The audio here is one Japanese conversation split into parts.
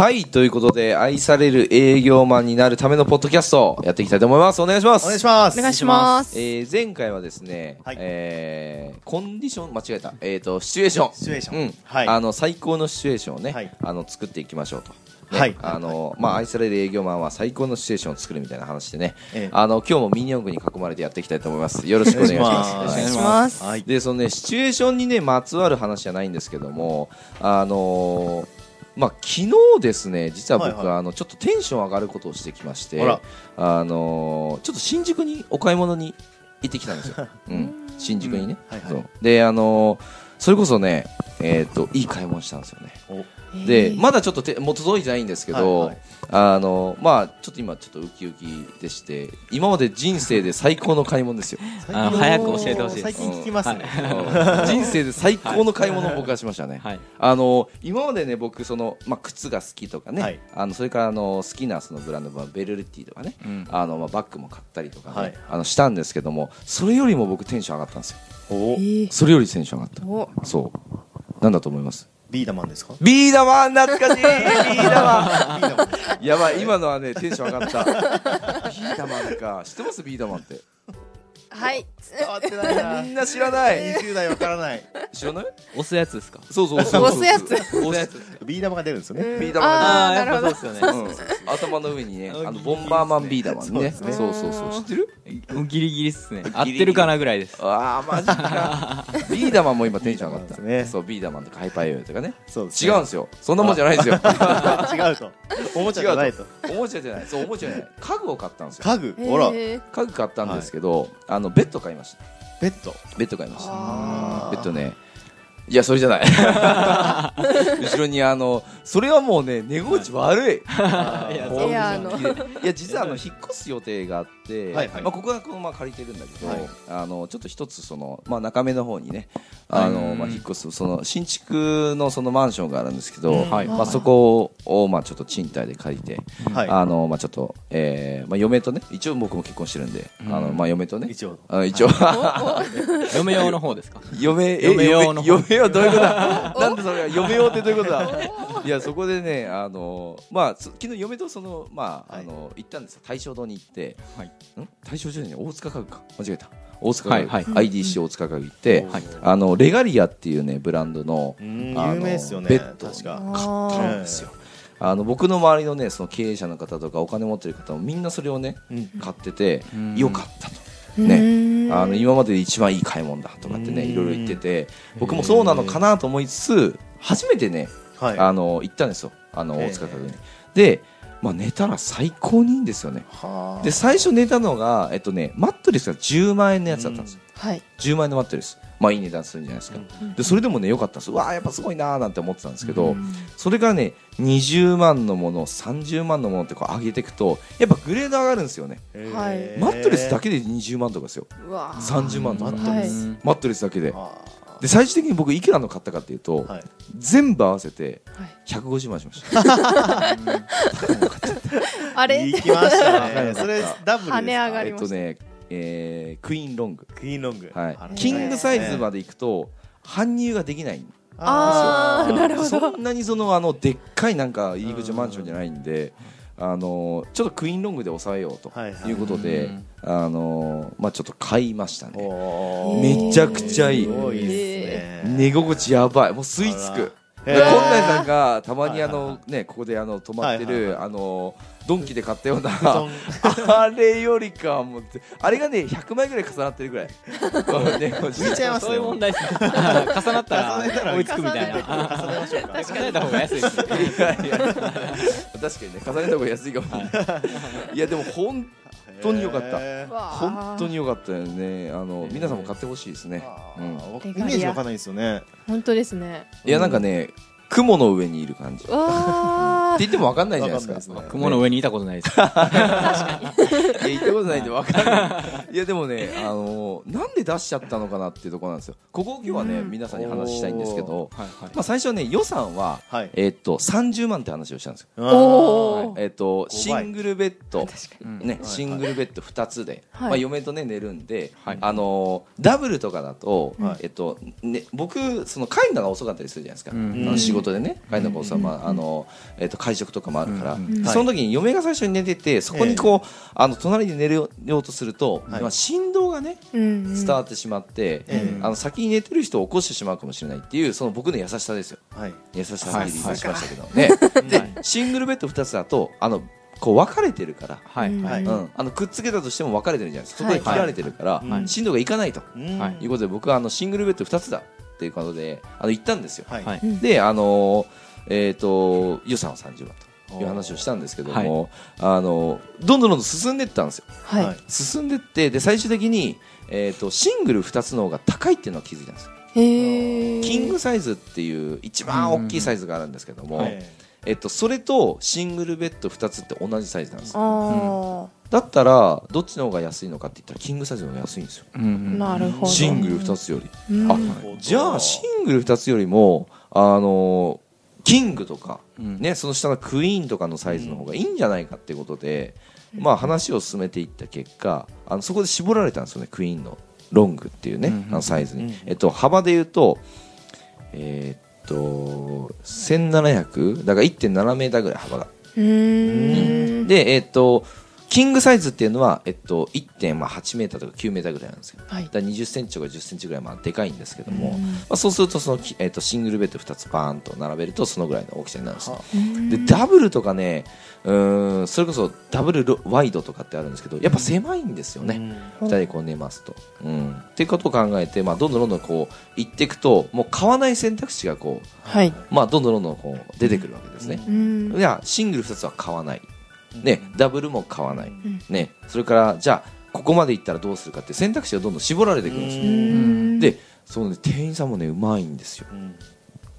はいということで愛される営業マンになるためのポッドキャストやっていきたいと思います。お願いします。お願いします。お願いします。えー前回はですね、はい。えーコンディション間違えた、えー、とシチュエーション。シチュエーション。うん。はい。あの最高のシチュエーションをね、はい。あの作っていきましょうと。ね。はい。あのまあ、愛される営業マンは最高のシチュエーションを作るみたいな話でね、ええ。あの今日もミニ四駆に囲まれてやっていきたいと思います。よろしくお願いします。お願いします。お願いします。はい。でそのねシチュエーションにねまつわる話じゃないんですけどもあのーまあ昨日ですね実は僕、はいはい。あのちょっとテンション上がることをしてきましてあのーちょっと新宿にお買い物に行ってきたんですよ、うん、新宿にね、うん。はいはい。そう。であのーそれこそねえっ、といい買い物したんですよね。お。でまだちょっと手もう届いてないんですけど、はいはい。あのまあちょっと今ちょっとウキウキでして今まで人生で最高の買い物ですよ。あの早く教えてほしいです。最近聞きますね。うん人生で最高の買い物を僕はしましたね、はい。あの今までね僕その、まあ、靴が好きとかね、はい。あのそれからあの好きなそのブランドまあベルルティとかね、うん。あのまあ、バッグも買ったりとかね、はい。あのしたんですけどもそれよりも僕テンション上がったんですよ。それよりテンション上がった。お。そうなんだと思います？ビーダマンですか？ビーダマン懐かしい。ビーダマンビーダマンやばい今のはねテンション上がった。ビーダマンか知ってます？ビーダマンってはい。伝わってないな。みんな知らない。20代わからない。知らない？押すやつですか？そうそうそう押すやつ。押すやつ。ビーダマンが出るんですよね。ビーダマンあーあーやっぱなるほそうですよね。うん、頭の上にねあのボンバーマンビーダーマンねそうそうそうそう。知ってるもう。ギリギリっすね。合ってるかなぐらいです。ああマジか。ビーダーマンも今テンション上がった。ね。そうビーダーマンとかハイパーヨーヨーとかね。違うんですよ。そんなもんじゃないですよ。違うと。おもちゃじゃないと。おもちゃじゃない。そうおもちゃじゃない。家具を買ったんですよ。家具？ほら。えー家具買ったんですけど、あのベッド買いました。ベッド？ベッド買いました。あベッドね。いやそれじゃない。後ろにあのそれはもうね寝心地悪い。いや実はあの引っ越す予定があって、はいはい。まあ、ここはこのまま借りてるんだけど、はい。あのちょっと一つその、まあ、中目の方にねあの、はいまあ、引っ越すその新築のそのマンションがあるんですけど、うん。はい。まあ、そこを、まあ、ちょっと賃貸で借りて、はい。あのまあ、ちょっと、えーまあ、嫁とね一応僕も結婚してるんで、うん。あのまあ、嫁とね。一応。一応、嫁用の方ですか？嫁え嫁用の方。嫁用どういうことだ？なんでそれが嫁用ってどういうことだ？いやそこでねあのまあつ昨日嫁とそのまあ、はい。あの行ったんですよ。大正堂に行って、はい。ん大正堂じゃない大塚家具か。間違えた。大塚家具、はいはい。IDC 大塚家具行って、はい。あのレガリアっていうねブランドの有名ですよねベッド。確か。あ買ったんですよ。あの僕の周りのねその経営者の方とかお金持ってる方もみんなそれをねうん。買っててうん。よかったと。ーねねあの今までで一番いい買い物だとかってねいろいろ言ってて僕もそうなのかなと思いつつ初めてねはい。あの行ったんですよ。あのええ。大塚家具に。で、まあ、寝たら最高にいいんですよね。はあ。で最初寝たのが、えっとね、マットレスが10万円のやつだったんですよ。はい。10万円のマットレス。まあいい値段するんじゃないですか。でそれでもね良かったんです。うわあやっぱすごいなーなんて思ってたんですけど、それがね20万のもの30万のものってこう上げていくとやっぱグレード上がるんですよね。マットレスだけで20万とかですよ。うわ30万とか。マットレスうんマットレスだけで。あで最終的に僕いくらの買ったかっていうと、ーはい。全部合わせてはい。150万しました。あれ？行きましたね。それダブルですか？跳ね上がえりました。っとね、えークイーンロング、クイーンロング。はい。キングサイズまで行くと搬入ができないんあーなるほど。そんなにそのあのでっかいなんか入り口マンションじゃないんで、あのちょっとクイーンロングで抑えようとはいうことで、うん。あのまあちょっと買いましたね。めちゃくちゃいい。すごいですね。寝心地やばい、もう吸い付く。へー。で本来さんがたまにあのねここであの泊まってはいはいるあのドンキで買ったようなあれよりかはもうあれがね100枚ぐらい重なってるぐらい。ね 浮いちゃいますそういう問ね題ですね 重なったらら追いつくみたいな重ねましょうかた方が安いですねいやいや確かにね重ねた方が安いかもしれない。いやでも本当に良かったへー本当に良かったよね。あの皆さんも買ってほしいですね。うん。イメージわかんないですよね本当ですね。いやなんかね雲の上にいる感じ。ってわ言っても分かんないじゃないですか。わかすね。雲の上にいたことないです。いや行ったことないんで分かんない。いやでもねあのなんで出しちゃったのかなっていうところなんですよ。ここを今日はね、うん。皆さんに話したいんですけど、はいはい。まあ、最初はね予算は、はい。えっと30万って話をしたんですよ。ーおー。えっと倍シングルベッド。ね、はいシングルベッド2つで、はい。まあ、嫁とね寝るんで、はい。あのーダブルとかだと、はい。えっとね、僕その帰るのが遅かったりするじゃないですか、うん。あの仕事でね帰るのが遅い、まああのえっと会食とかもあるから、その時に嫁が最初に寝ててそこにこう、あの隣で寝るようとすると、はい。まあ、振動がねうん伝わってしまって、ええ。あの先に寝てる人を起こしてしまうかもしれないっていうその僕の優しさですよ。はい。優しさはい。って言いしましたけど、ね。でシングルベッド2つだとあのこう分かれてるから、はい。うん。はい。うん、あのくっつけたとしても分かれてるじゃないですか。そこで切られてるから、はい。振動がいかないと。うん。はい。い。うことで僕はあのシングルベッド2つだっていうことであの言ったんですよ、はい。であのえっ、と予算は30万という話をしたんですけども、あのどんどんどんどん進んでいったんですよ。はい、はい。進んでってで最終的に、えー、とシングル2つの方が高いっていうのは気づいたんですよ。へえキングサイズっていう一番大きいサイズがあるんですけども、はいえっと、それとシングルベッド2つって同じサイズなんですあだったらどっちの方が安いのかって言ったらキングサイズの方が安いんですよ。うんうんあなるほど。シングル2つより。うん。あじゃあシングル2つよりもあのキングとか、うん。ね、その下のクイーンとかのサイズの方がいいんじゃないかっていうことで、まあ、話を進めていった結果あのそこで絞られたんですよねクイーンのロングっていうね、うんうんあのサイズに、うん。えっと、幅で言うとえーっと1700だから1.7メーターぐらい幅が。うーん。で、えっと、キングサイズっていうのは、えっと、1.8メーターとか9メーターぐらいなんですよ。はい。だから20センチとか10センチぐらいまあでかいんですけども、うん。まあ、そうするとそのき、えっと、シングルベッド2つバーンと並べるとそのぐらいの大きさになるんですよ。でダブルとかねうーんそれこそダブルロワイドとかってあるんですけどやっぱ狭いんですよね、2人でこう寝ますと。うん、っていうことを考えて、まあ、どんどんどんどんこう行っていくともう買わない選択肢がこう、はい。まあ、どんどんどんどんこう出てくるわけですね。うん。いやシングル2つは買わない、ね、ダブルも買わない、ん。ね、それからじゃあここまでいったらどうするかって選択肢がどんどん絞られてくるんですでその、ね、店員さんもねうまいんですよ。うん。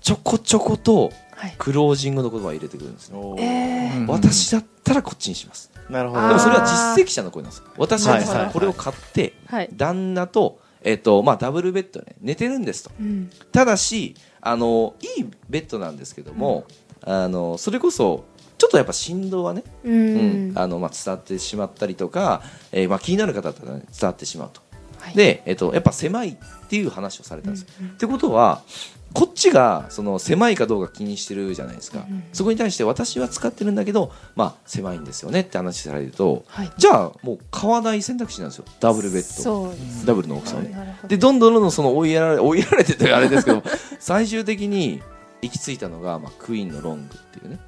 ちょこちょことはい。クロージングの言葉を入れてくるんですね、おーえー。うん。私だったらこっちにします。なるほど。でもそれは実績者の声なんですよ。私はいはいはいらこれを買ってはい。旦那と,、えっとまあ、ダブルベッドで、ね、寝てるんですと。うん。ただしあのいいベッドなんですけども、あのそれこそとやっぱ振動はねううんんあのまあ、伝わってしまったりとか、えーまあ、気になる方だったら、ね、伝わってしまうと、はい。で、えっとやっぱ狭いっていう話をされたんですよ。ってことはこっちがその狭いかどうか気にしてるじゃないですか、うんそこに対して私は使ってるんだけど、まあ、狭いんですよねって話されるとはい。じゃあもう買わない選択肢なんですよ。ダブルベッド。ダブルの大きさをね。でどんどんどんどんその追いやられ 追いやられててあれですけど最終的に行き着いたのが、まあ、クイーンのロングっていうね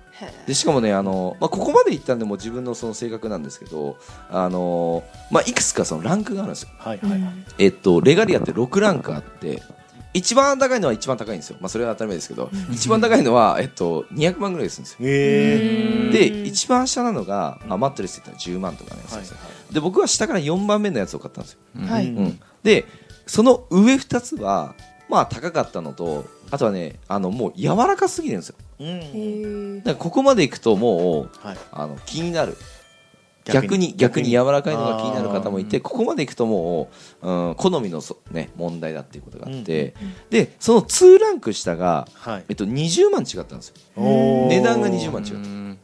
でしかもねあの、まあ、ここまでいったんでもう自分のその性格なんですけどあの、まあ、いくつかそのランクがあるんですよ、はいはい。うん。えっと、レガリアって6ランクあって一番高いのは一番高いんですよ、まあ、それは当たり前ですけど一番高いのは、えっと、200万ぐらいするんですよ。へでうん。一番下なのが、まあ、マットレスって言ったら10万とかね、ーはい。で僕は下から4番目のやつを買ったんですよ。はい。うん。うん、でその上2つはまあ高かったのとあとはねあのもう柔らかすぎるんですよ。うん。だからここまでいくともうはい。あの気になる。逆に。逆に柔らかいのが気になる方もいてここまでいくともう、うん、好みのそ、ね、問題だっていうことがあって、でその2ランク下が、はい。えっと、20万違ったんですよ。値段が20万違った。うん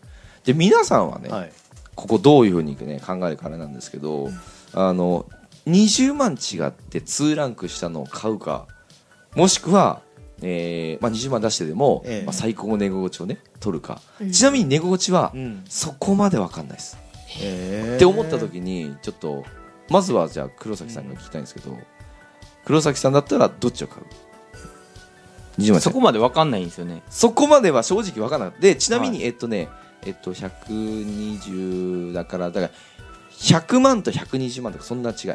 で皆さんはね、はい。ここどういうふうに、ね、考えるかあれなんですけど、あの20万違って2ランク下のを買うかもしくは、えーまあ、20万出してでも、ええ。まあ、最高の寝心地を、ね、取るか、うん。ちなみに寝心地は、うん。そこまで分かんないです、へー。って思った時にちょっとまずはじゃあ黒崎さんが聞きたいんですけど、黒崎さんだったらどっちを買う？20万そこまでわかんないんですよね。そこまでは正直分からなくてちなみに、えっとねえっと120だからだから100万と120万とかそんな違い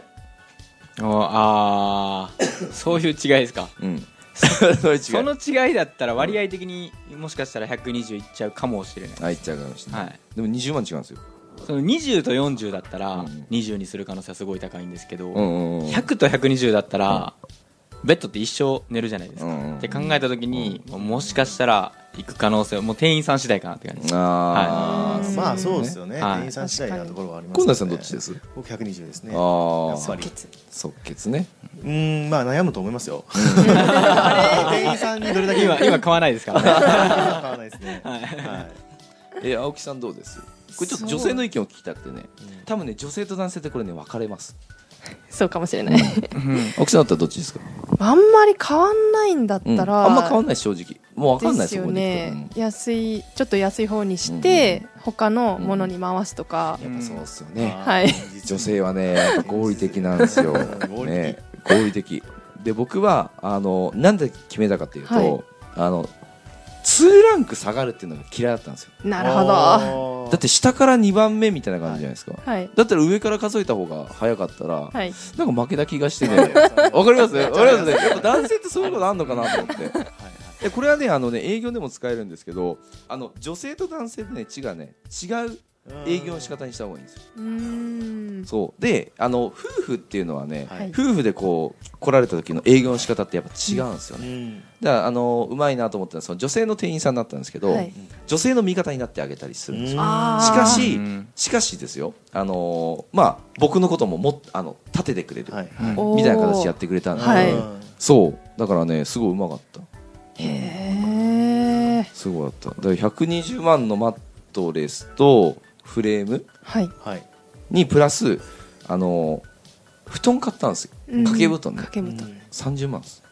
ああー。そういう違いですか？うん。そうその違いだったら割合的にもしかしたら120いっちゃうかもしれない。あいっちゃうかもしれない、はい。でも20万違うんですよ。その20と40だったらうん。20にする可能性はすごい高いんですけど、うんうんうん。100と120だったら、ベッドって一生寝るじゃないですか、うって考えた時に、もしかしたら行く可能性はもう店員さん次第かなって感じ。ですあー。はい。まあそうですよね。はい。店員さん次第なところはあります近田さんどっちです？僕120ですね。ああやっぱり。即決ね。うーんまあ悩むと思いますよ。店員さんにどれだけ今今買わないですからね。買わないですね。はい。え青木さんどうです？これちょっと女性の意見を聞きたくてね。多分ね女性と男性ってこれね分かれます そうかもしれない。青木さん。だったらどっちですか？あんまり変わんないんだったら、あんま変わんない正直。もう分かんないですよそこにね。安いちょっと安い方にして、他のものに回すとか、やっぱそうっすよね、はい。女性はね合理的なんですよ。合理的。ね。合理的。で僕はあのなんで決めたかっていうと、はい。あの2ランク下がるっていうのが嫌いだったんですよ。なるほど。どだって下から2番目みたいな感じじゃないですか、はい。だったら上から数えた方が早かったら、はい。なんか負けた気がしてね わかります？わかります？ねやっぱ男性ってそういうことあるのかなと思って。でこれはねあのね営業でも使えるんですけどあの女性と男性でね違うね違う営業の仕方にした方がいいんですよ。うそう。であの夫婦っていうのはね、はい。夫婦でこう来られた時の営業の仕方ってやっぱ違うんですよね、うん。だからあのうまいなと思ったのはその女性の店員さんだったんですけど、はい。女性の味方になってあげたりするんですよ、しかしうん。しかしですよ。あのまあ僕のことももっあの立ててくれる、はい。みたいな形でやってくれたんで、そう。だからねすごいうまかった。へえすごかった。だから120万のマットレスとフレームはい。はい。にプラスあの布団買ったんですよ。うん。掛け布団ね。掛け布団。30万です。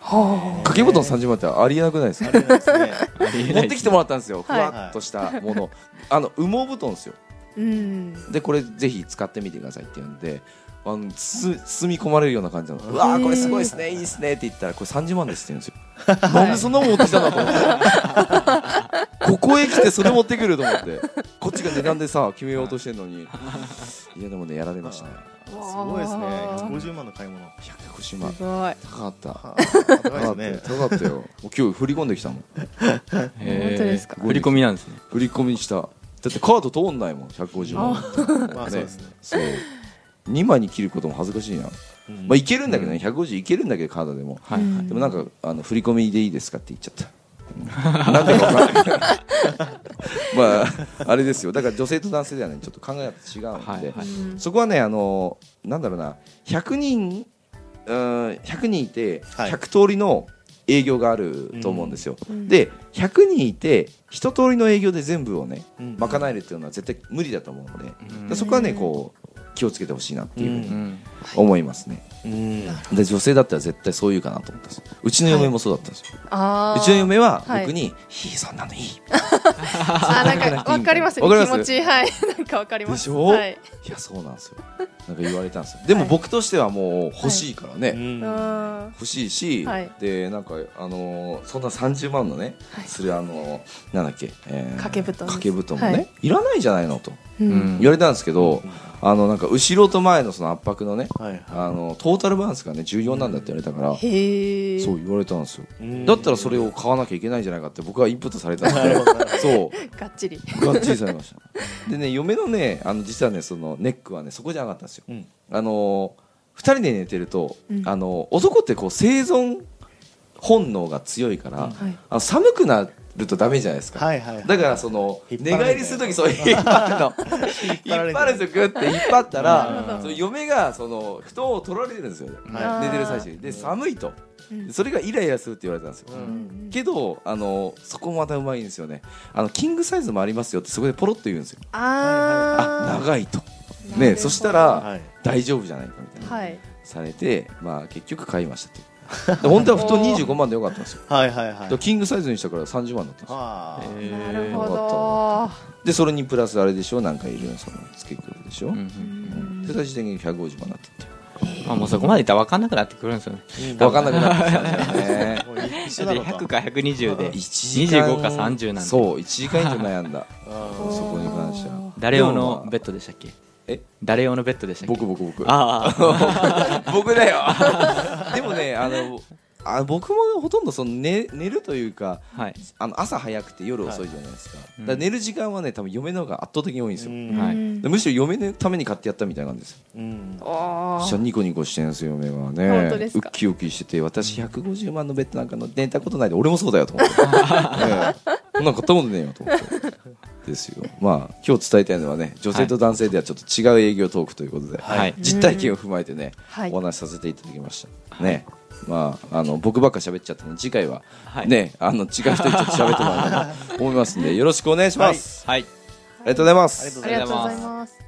は掛け布団30万ってありえなくないですか持ってきてもらったんですよ。ふはい。わっとしたもの。あの羽毛布団ですよ。あうん。でこれぜひ使ってみてくださいって言うんであのつ包み込まれるような感じなの。うわーこれすごいですね。いいですね。って言ったらこれ30万ですって言うんですよ。なんでそんなもん持ってきたんだと思ってここへ来てそれ持ってくると思って。こっちが値段でさ決めようとしてんのに。いやでもねやられましたね。すごいですね。わー150万の買い物。150万すごい。高かった。はあ高高かった。ね高かったよ。もう今日振り込んできたもん。本当ですか？振り込みなんですね。振り込みした。だってカード通んないもん150万まあそうですね。そう。2枚に切ることも恥ずかしいな、うん。まあいけるんだけどね。150いけるんだけどカードでも。でもなんかあの振り込みでいいですかって言っちゃった。うんなんでか分かんない。まああれですよ。だから女性と男性ではねちょっと考え方違うんで、はいはい。うんそこはねあのなんだろうな。100人うん100人いてはい。100通りの営業があると思うんですよ、うん。で100人いて一通りの営業で全部をねうん。賄えるっていうのは絶対無理だと思うので、うん。でそこはねこう気をつけてほしいなっていうふううにうん思いますね、うん。で女性だったら絶対そう言うかなと思ったんですうちの嫁もそうだったんですよ、あー。うちの嫁ははい。僕に「いいそんなのいい」あな。んかわかりますね気持ち。はい。なんかわかります。でしょ？はい。いやそうなんですよ。なんか言われたんですよ。でもはい。僕としてはもう欲しいからね、うん。うん。欲しいし、はい。でなんかあのーそんな30万のね、はい。するあのーなんだっけ、えー掛け布団掛け布団もね、はい。い、らないじゃないのと。うん。うん。言われたんですけど、あのなんか後ろと前のその圧迫のね、はいはい。あのトータルバランスがね重要なんだって言われたから、へえそう言われたんですよ、うん。だったらそれを買わなきゃいけないんじゃないかって僕はインプットされたんなるでそう。がっちり。がっちりされました。でね嫁のねあの実はねそのネックはねそこじゃなかったんですよ。うん。あのー、2人で寝てると、うん。あのー男ってこう生存本能が強いから、うん。はい。あの寒くなるとダメじゃないですか、はいはいはい。だからその寝返りするときそう 引っ張るの。引っ張る。んですよグッて引っ張ったらその嫁がその布団を取られるんですよ、は寝てる最中に。で寒いと。うん。それがイライラするって言われたんですよ、うん。けどあのそこもまたうまいんですよね。あのキングサイズもありますよってそこでポロッと言うんですよ。ああ長いと。ねそしたらはい。大丈夫じゃないかみたいな、はい。されてまあ結局買いましたってで 本当は布団25万でよかったんですよ。はいはいはい。キングサイズにしたから30万だったんですよ。はあ。なるほよどでそれにプラスあれでしょ？なんかいるその付けくるでしょ、うんううん。ん。で最終的に150万になったってまあもうそこまでいったら分かんなくなってくるんですよね。分かんなくなってきたんだよね。一緒だってなのか100か120で。1時間。25か30なんでそう1時間以上悩んだ。あそこに関しては。誰用のベッドでしたっけ？え？誰用のベッドでしたっけ？僕僕僕。ああ 僕だよ。でもねあのあ僕もほとんどその寝寝るというかはい。あの朝早くて夜遅いじゃないですか,、うんだから寝る時間はね多分嫁の方が圧倒的に多いんですよ、うん。はい。むしろ嫁のために買ってやったみたいなんですよ。うん。あしゃニコニコしてんですよ嫁はね。本当ですか？ウッキウキしてて私150万のベッドなんかの寝たことないで俺もそうだよと思って、ねえ。そんなん買ったことねえよと思って。ですよ。まあ今日伝えたいのはね女性と男性ではちょっと違う営業トークということで、はい。実体験を踏まえてね、はい。お話しさせていただきました。ねまああの僕ばっか喋っちゃったので次回ははい。ね、あの違う人にちょっと喋ってもらえたらと思いますんでよろしくお願いします、はい。ありがとうござい。ありがとうございます。ありがとうございます